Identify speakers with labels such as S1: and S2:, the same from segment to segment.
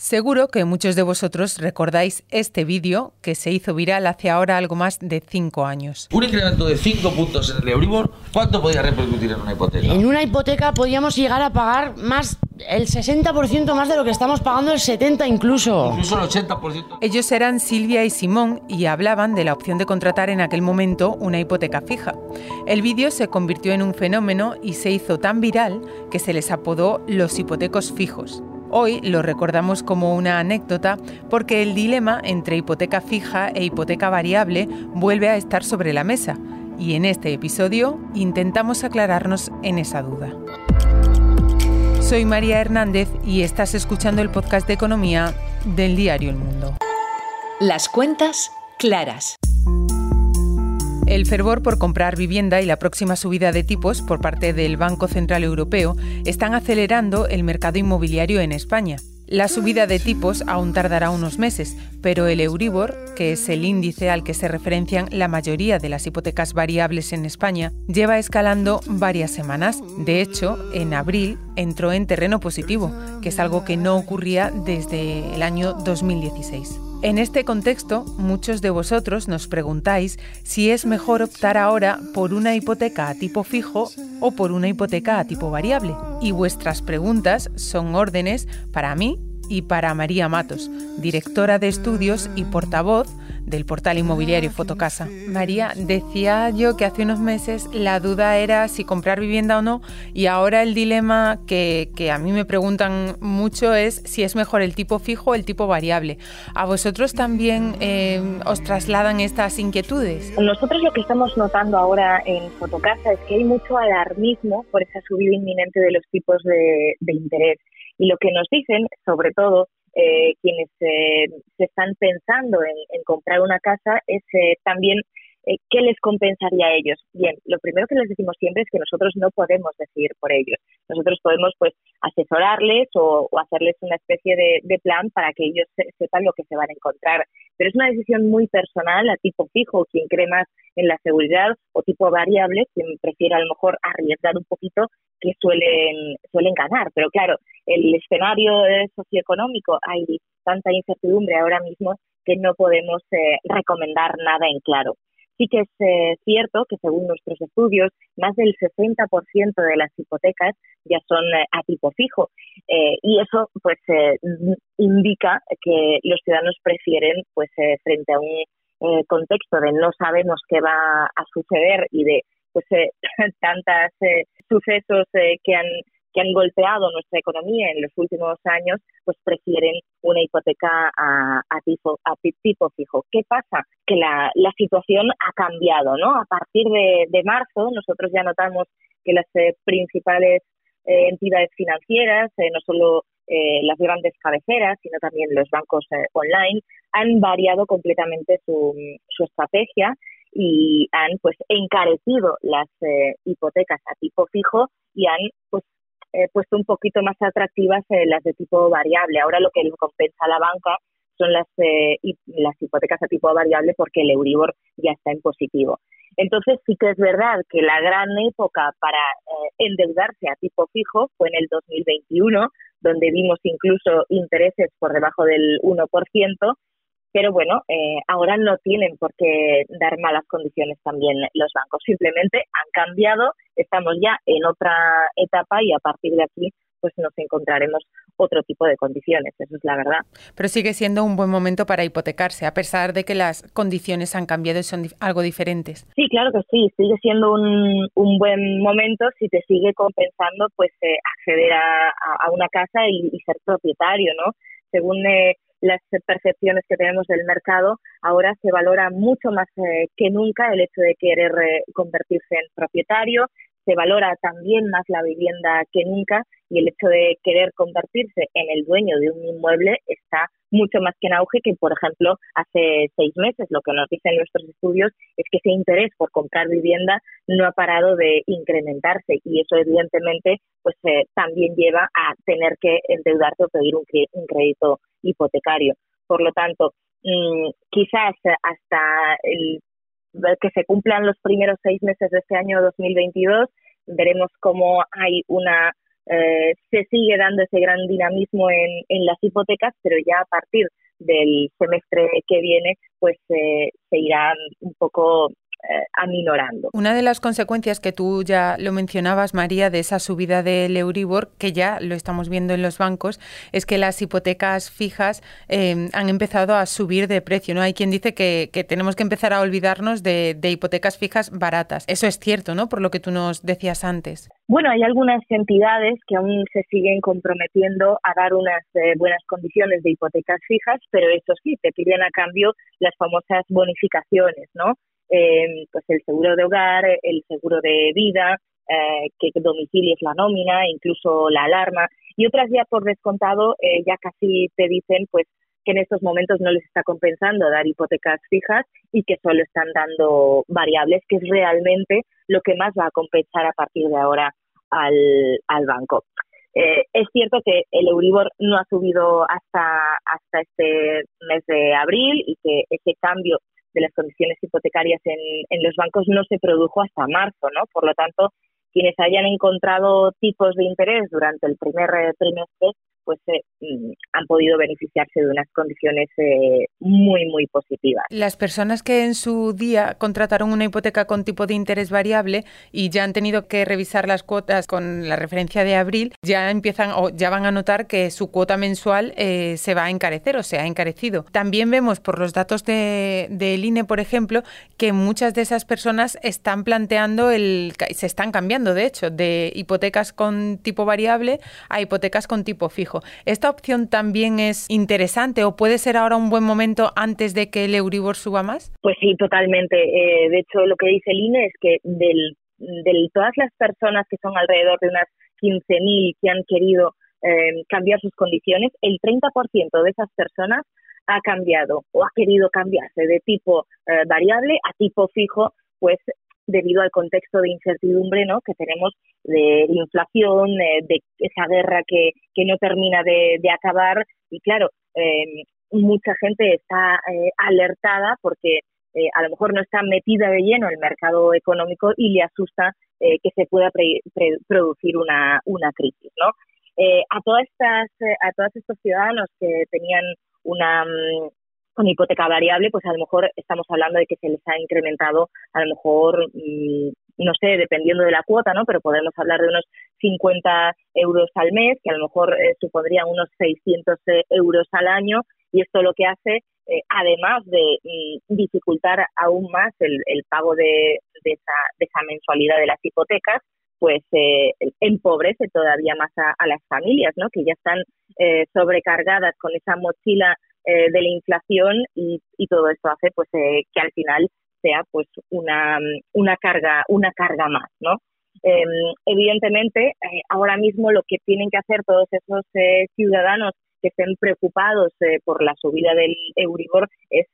S1: Seguro que muchos de vosotros recordáis este vídeo que se hizo viral hace ahora algo más de 5 años.
S2: Un incremento de 5 puntos en el Euribor, ¿cuánto podría repercutir en una hipoteca?
S3: En una hipoteca podríamos llegar a pagar más el 60% más de lo que estamos pagando, el 70% incluso.
S2: Incluso el 80%.
S1: Ellos eran Silvia y Simón y hablaban de la opción de contratar en aquel momento una hipoteca fija. El vídeo se convirtió en un fenómeno y se hizo tan viral que se les apodó los hipotecos fijos. Hoy lo recordamos como una anécdota porque el dilema entre hipoteca fija e hipoteca variable vuelve a estar sobre la mesa y en este episodio intentamos aclararnos en esa duda. Soy María Hernández y estás escuchando el podcast de economía del diario El Mundo.
S4: Las cuentas claras.
S1: El fervor por comprar vivienda y la próxima subida de tipos por parte del Banco Central Europeo están acelerando el mercado inmobiliario en España. La subida de tipos aún tardará unos meses, pero el Euribor, que es el índice al que se referencian la mayoría de las hipotecas variables en España, lleva escalando varias semanas. De hecho, en abril entró en terreno positivo, que es algo que no ocurría desde el año 2016. En este contexto, muchos de vosotros nos preguntáis si es mejor optar ahora por una hipoteca a tipo fijo o por una hipoteca a tipo variable. Y vuestras preguntas son órdenes para mí y para María Matos, directora de estudios y portavoz del portal inmobiliario Fotocasa. María, decía yo que hace unos meses la duda era si comprar vivienda o no y ahora el dilema que, a mí me preguntan mucho es si es mejor el tipo fijo o el tipo variable. ¿A vosotros también eh, os trasladan estas inquietudes?
S5: Nosotros lo que estamos notando ahora en Fotocasa es que hay mucho alarmismo por esa subida inminente de los tipos de interés. Y lo que nos dicen, sobre todo, eh, quienes eh, se están pensando en, comprar una casa es eh, también eh, ¿qué les compensaría a ellos? Bien, lo primero que les decimos siempre es que nosotros no podemos decidir por ellos. Nosotros podemos pues asesorarles o, hacerles una especie de, plan para que ellos sepan lo que se van a encontrar. Pero es una decisión muy personal, a tipo fijo, quien cree más en la seguridad, o tipo variable, quien prefiere a lo mejor arriesgar un poquito, que suelen, suelen ganar. Pero claro, el escenario socioeconómico, hay tanta incertidumbre ahora mismo que no podemos eh, recomendar nada en claro. Sí que es eh, cierto que según nuestros estudios, más del 60% de las hipotecas ya son eh, a tipo fijo eh, y eso pues indica que los ciudadanos prefieren pues frente a un contexto de no sabemos qué va a suceder y de pues tantos sucesos que han que han golpeado nuestra economía en los últimos años, pues prefieren una hipoteca a, tipo, a tipo fijo. ¿Qué pasa? Que la, situación ha cambiado, ¿no? A partir de, de marzo nosotros ya notamos que las eh, principales eh, entidades financieras, eh, no solo las grandes cabeceras, sino también los bancos online, han variado completamente su, su estrategia y han pues encarecido las hipotecas a tipo fijo y han pues eh, puesto un poquito más atractivas eh, las de tipo variable. Ahora lo que le compensa a la banca son las, eh, las hipotecas a tipo variable porque el Euribor ya está en positivo. Entonces sí que es verdad que la gran época para endeudarse a tipo fijo fue en el 2021, donde vimos incluso intereses por debajo del 1%, pero bueno, eh, ahora no tienen por qué dar malas condiciones también los bancos. Simplemente han cambiado, estamos ya en otra etapa y a partir de aquí pues nos encontraremos otro tipo de condiciones, eso es la verdad.
S1: Pero sigue siendo un buen momento para hipotecarse, a pesar de que las condiciones han cambiado y son algo diferentes.
S5: Sí, claro que sí, sigue siendo un, un buen momento si te sigue compensando pues eh, acceder a, a, una casa y, ser propietario, ¿no? Según eh, las percepciones que tenemos del mercado, ahora se valora mucho más eh, que nunca el hecho de querer eh, convertirse en propietario, se valora también más la vivienda que nunca y el hecho de querer convertirse en el dueño de un inmueble está mucho más que en auge que, por ejemplo, hace seis meses. Lo que nos dicen nuestros estudios es que ese interés por comprar vivienda no ha parado de incrementarse y eso evidentemente pues eh, también lleva a tener que endeudarte o pedir un, crédito hipotecario. Por lo tanto, mm, quizás hasta el que se cumplan los primeros seis meses de este año 2022 veremos cómo hay una eh, se sigue dando ese gran dinamismo en, las hipotecas, pero ya a partir del semestre que viene, pues eh, se irán un poco eh, aminorando.
S1: Una de las consecuencias que tú ya lo mencionabas, María, de esa subida del Euribor, que ya lo estamos viendo en los bancos, es que las hipotecas fijas eh, han empezado a subir de precio. ¿no? Hay quien dice que, tenemos que empezar a olvidarnos de, hipotecas fijas baratas. Eso es cierto, ¿no? Por lo que tú nos decías antes.
S5: Bueno, hay algunas entidades que aún se siguen comprometiendo a dar unas eh, buenas condiciones de hipotecas fijas, pero eso sí, te piden a cambio las famosas bonificaciones, ¿no? Eh, pues el seguro de hogar, el seguro de vida, eh, que domicilies la nómina, incluso la alarma, y otras ya por descontado eh, ya casi te dicen pues que en estos momentos no les está compensando dar hipotecas fijas y que solo están dando variables, que es realmente lo que más va a compensar a partir de ahora al, al banco. Eh, es cierto que el Euribor no ha subido hasta, hasta este mes de abril y que ese cambio de las condiciones hipotecarias en, en los bancos no se produjo hasta marzo, ¿no? Por lo tanto, quienes hayan encontrado tipos de interés durante el primer eh, trimestre pues eh, mm, han podido beneficiarse de unas condiciones eh, muy, muy positivas.
S1: Las personas que en su día contrataron una hipoteca con tipo de interés variable y ya han tenido que revisar las cuotas con la referencia de abril, ya empiezan o ya van a notar que su cuota mensual eh, se va a encarecer o se ha encarecido. También vemos por los datos del de, INE, por ejemplo, que muchas de esas personas están planteando el, se están cambiando, de hecho, de hipotecas con tipo variable a hipotecas con tipo fijo. ¿Esta opción también es interesante o puede ser ahora un buen momento antes de que el Euribor suba más?
S5: Pues sí, totalmente. Eh, de hecho, lo que dice el es que del, de todas las personas que son alrededor de unas 15.000 que han querido eh, cambiar sus condiciones, el 30% de esas personas ha cambiado o ha querido cambiarse de tipo eh, variable a tipo fijo, pues debido al contexto de incertidumbre ¿no? que tenemos de inflación, de esa guerra que, que no termina de, de acabar. Y claro, eh, mucha gente está eh, alertada porque a lo mejor no está metida de lleno en el mercado económico y le asusta que se pueda producir una, una crisis. ¿no? a, todas estas, a todos estos ciudadanos que tenían una, mm, con hipoteca variable, pues a lo mejor estamos hablando de que se les ha incrementado, a lo mejor, mm, no sé, dependiendo de la cuota, ¿no? Pero podemos hablar de unos 50 euros al mes, que a lo mejor eh, supondrían unos 600 eh, euros al año, y esto lo que hace, eh, además de mm, dificultar aún más el, pago de, esa, de esa mensualidad de las hipotecas, pues empobrece todavía más a, las familias, ¿no? Que ya están sobrecargadas con esa mochila eh, de la inflación y, todo esto hace pues eh, que al final sea pues una, una carga una carga más no em, evidentemente eh, ahora mismo lo que tienen que hacer todos esos ciudadanos que estén preocupados por la subida del Euribor es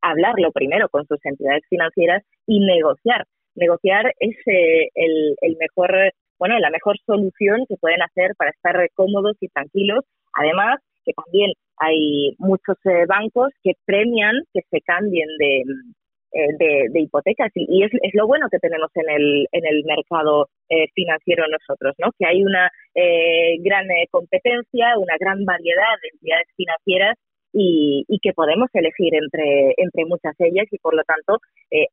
S5: hablarlo primero con sus entidades financieras y negociar. Negociar es el, el mejor bueno la mejor solución que pueden hacer para estar cómodos y tranquilos. Además que también hay muchos eh, bancos que premian que se cambien de, eh, de, hipotecas y, es, es, lo bueno que tenemos en el, en el mercado eh, financiero nosotros, ¿no? Que hay una gran competencia, una gran variedad de entidades financieras y, y, que podemos elegir entre, entre muchas ellas y por lo tanto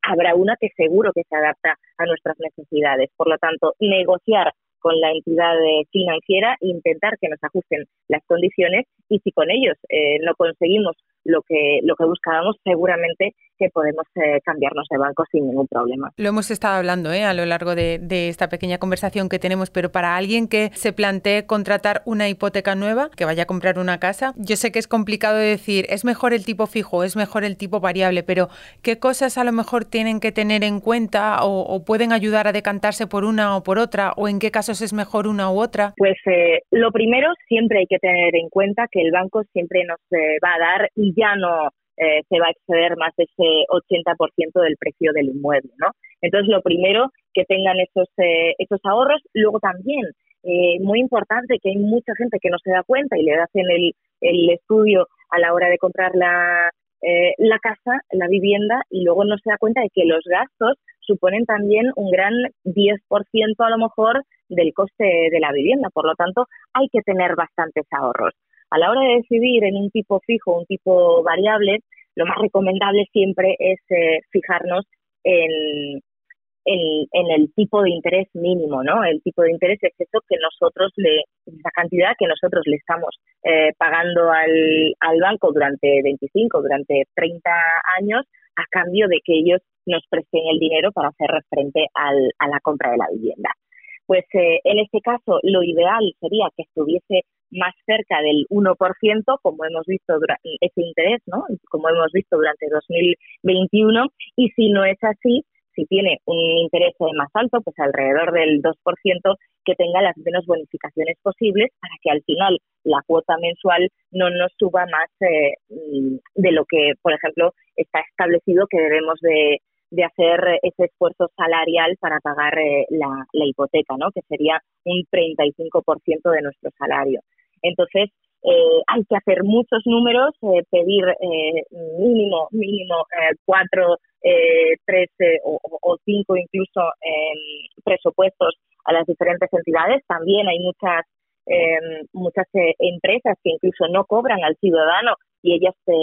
S5: habrá una que seguro que se adapta a nuestras necesidades. Por lo tanto, negociar con la entidad financiera e intentar que nos ajusten las condiciones y si con ellos eh, no conseguimos lo que, lo que buscábamos, seguramente que podemos eh, cambiarnos de banco sin ningún problema.
S1: Lo hemos estado hablando ¿eh? a lo largo de, esta pequeña conversación que tenemos, pero para alguien que se plantee contratar una hipoteca nueva, que vaya a comprar una casa, yo sé que es complicado decir, es mejor el tipo fijo, es mejor el tipo variable, pero ¿qué cosas a lo mejor tienen que tener en cuenta o, pueden ayudar a decantarse por una o por otra, o en qué casos es mejor una u otra?
S5: Pues eh, lo primero, siempre hay que tener en cuenta que el banco siempre nos va a dar ya no eh, se va a exceder más de ese 80% del precio del inmueble, ¿no? Entonces, lo primero, que tengan esos, eh, esos ahorros. Luego también, eh, muy importante, que hay mucha gente que no se da cuenta y le hacen el, el estudio a la hora de comprar la, la casa, la vivienda, y luego no se da cuenta de que los gastos suponen también un gran 10% a lo mejor del coste de la vivienda. Por lo tanto, hay que tener bastantes ahorros. A la hora de decidir en un tipo fijo o un tipo variable, lo más recomendable siempre es eh, fijarnos en, el tipo de interés mínimo, ¿no? El tipo de interés es eso que nosotros le, la cantidad que nosotros le estamos eh, pagando al, al banco durante 25, durante 30 años a cambio de que ellos nos presten el dinero para hacer frente al, a la compra de la vivienda. Pues eh, en este caso lo ideal sería que estuviese más cerca del 1%, como hemos visto ese interés, ¿no? Como hemos visto durante 2021, y si no es así, si tiene un interés más alto, pues alrededor del 2%, que tenga las menos bonificaciones posibles para que al final la cuota mensual no nos suba más eh, de lo que, por ejemplo, está establecido que debemos de, hacer ese esfuerzo salarial para pagar eh, la, hipoteca, ¿no? que sería un 35% de nuestro salario. Entonces, eh, hay que hacer muchos números, eh, pedir eh, mínimo, mínimo cuatro, tres o, cinco incluso presupuestos a las diferentes entidades. También hay muchas muchas empresas que incluso no cobran al ciudadano y ellas te,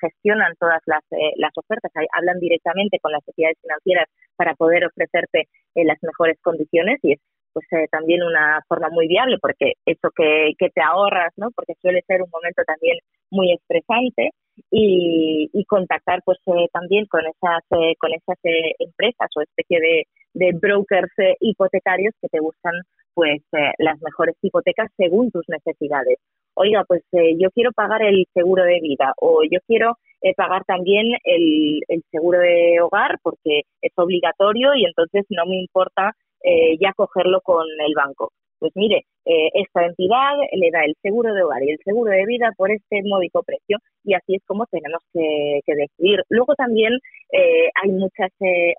S5: gestionan todas las, las ofertas, hablan directamente con las entidades financieras para poder ofrecerte las mejores condiciones y es pues eh, también una forma muy viable porque eso que, que te ahorras, ¿no? Porque suele ser un momento también muy estresante y, y contactar pues eh, también con esas eh, con esas empresas o especie de, de brokers hipotecarios que te buscan pues las mejores hipotecas según tus necesidades. Oiga, pues yo quiero pagar el seguro de vida o yo quiero pagar también el, el seguro de hogar porque es obligatorio y entonces no me importa eh, ya cogerlo con el banco. Pues mire, eh, esta entidad le da el seguro de hogar y el seguro de vida por este módico precio y así es como tenemos que, decidir. Luego también eh, hay muchas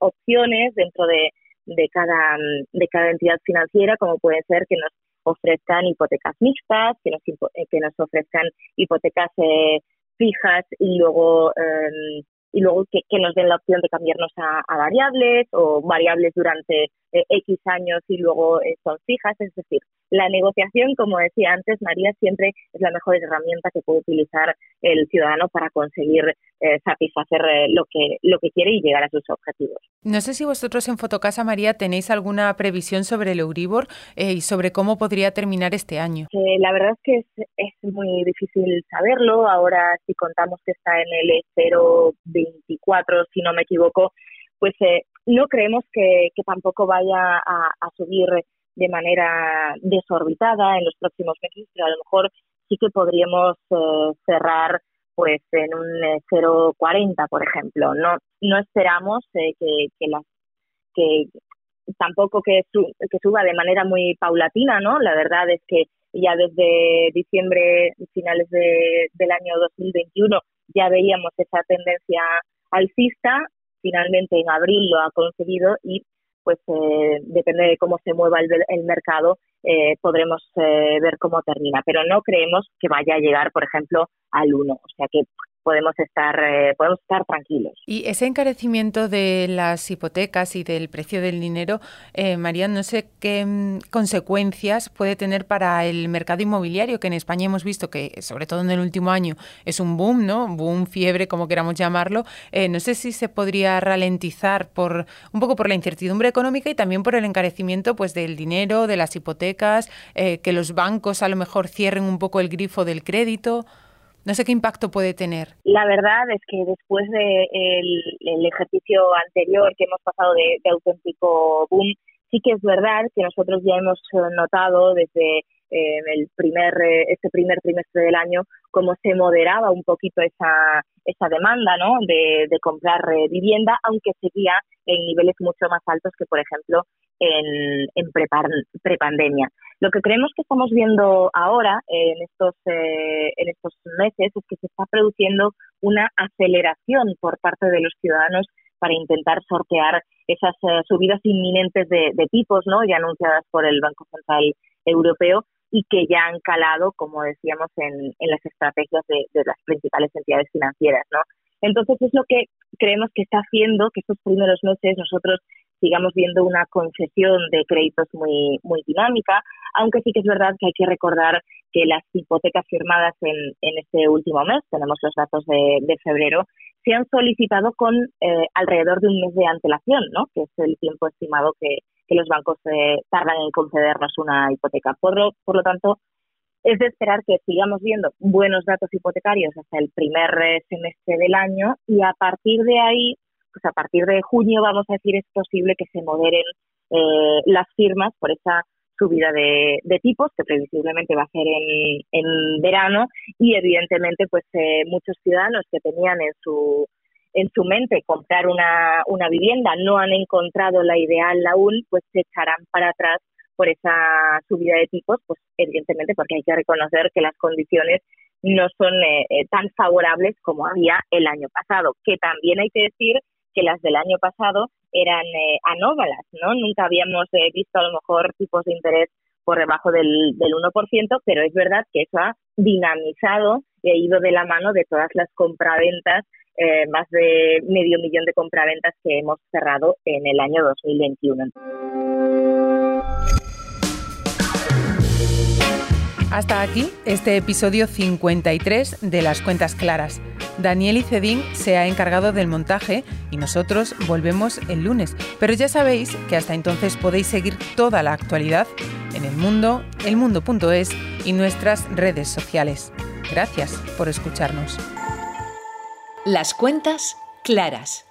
S5: opciones dentro de, de, cada, de cada entidad financiera, como puede ser que nos ofrezcan hipotecas mixtas, que nos, que nos ofrezcan hipotecas fijas y luego em, y luego que, nos den la opción de cambiarnos a, variables o variables durante eh, X años y luego eh, son fijas. Es decir, la negociación, como decía antes, María, siempre es la mejor herramienta que puede utilizar el ciudadano para conseguir eh, satisfacer lo, que, lo que quiere y llegar a sus objetivos.
S1: No sé si vosotros en Fotocasa, María, tenéis alguna previsión sobre el Euribor y sobre cómo podría terminar este año.
S5: la verdad es que es, es muy difícil saberlo. Ahora, si contamos que está en el 0 24, si no me equivoco, pues eh, no creemos que, tampoco vaya a, subir de manera desorbitada en los próximos meses, pero a lo mejor sí que podríamos eh, cerrar pues en un 0,40, eh, por ejemplo. No no esperamos que, que, las, que tampoco que, que suba de manera muy paulatina, ¿no? La verdad es que ya desde diciembre, finales de, del año 2021, ya veíamos esa tendencia alcista, finalmente en abril lo ha conseguido y pues eh, depende de cómo se mueva el, el mercado, eh, podremos eh, ver cómo termina. Pero no creemos que vaya a llegar, por ejemplo, al 1. O sea que podemos estar, eh, podemos estar tranquilos.
S1: Y ese encarecimiento de las hipotecas y del precio del dinero, eh, María, no sé qué mm, consecuencias puede tener para el mercado inmobiliario, que en España hemos visto que, sobre todo en el último año, es un boom, ¿no? Boom, fiebre, como queramos llamarlo. Eh, no sé si se podría ralentizar por un poco por la incertidumbre económica y también por el encarecimiento pues del dinero, de las hipotecas, eh, que los bancos a lo mejor cierren un poco el grifo del crédito. No sé qué impacto puede tener.
S5: La verdad es que después del de el ejercicio anterior que hemos pasado de, auténtico boom, sí que es verdad que nosotros ya hemos notado desde eh, el primer eh, este primer trimestre del año cómo se moderaba un poquito esa esa demanda ¿no? de, de comprar eh, vivienda aunque seguía en niveles mucho más altos que por ejemplo en, en prepandemia. Lo que creemos que estamos viendo ahora en estos eh, en estos meses es que se está produciendo una aceleración por parte de los ciudadanos para intentar sortear esas eh, subidas inminentes de, tipos, ¿no? Ya anunciadas por el Banco Central Europeo y que ya han calado, como decíamos, en, las estrategias de, de, las principales entidades financieras, ¿no? Entonces es lo que creemos que está haciendo que estos primeros meses nosotros sigamos viendo una concesión de créditos muy, muy dinámica, aunque sí que es verdad que hay que recordar que las hipotecas firmadas en, en este último mes, tenemos los datos de, febrero, se han solicitado con eh, alrededor de un mes de antelación, ¿no? que es el tiempo estimado que, que los bancos eh, tardan en concedernos una hipoteca. Por lo, por lo tanto, es de esperar que sigamos viendo buenos datos hipotecarios hasta el primer eh, semestre del año y a partir de ahí, pues a partir de junio, vamos a decir, es posible que se moderen eh, las firmas por esa subida de, tipos que previsiblemente va a ser en, en verano y evidentemente pues eh, muchos ciudadanos que tenían en su en su mente comprar una, una vivienda no han encontrado la ideal aún pues se echarán para atrás por esa subida de tipos, pues evidentemente porque hay que reconocer que las condiciones no son eh, eh, tan favorables como había el año pasado, que también hay que decir que las del año pasado eran eh, anómalas, ¿no? Nunca habíamos visto a lo mejor tipos de interés por debajo del, del 1%, pero es verdad que eso ha dinamizado e ido de la mano de todas las compraventas, más de medio millón de compraventas que hemos cerrado en el año 2021.
S1: Hasta aquí este episodio 53 de Las Cuentas Claras. Daniel Icedín se ha encargado del montaje y nosotros volvemos el lunes. Pero ya sabéis que hasta entonces podéis seguir toda la actualidad en el mundo, elmundo.es y nuestras redes sociales. Gracias por escucharnos.
S4: Las Cuentas Claras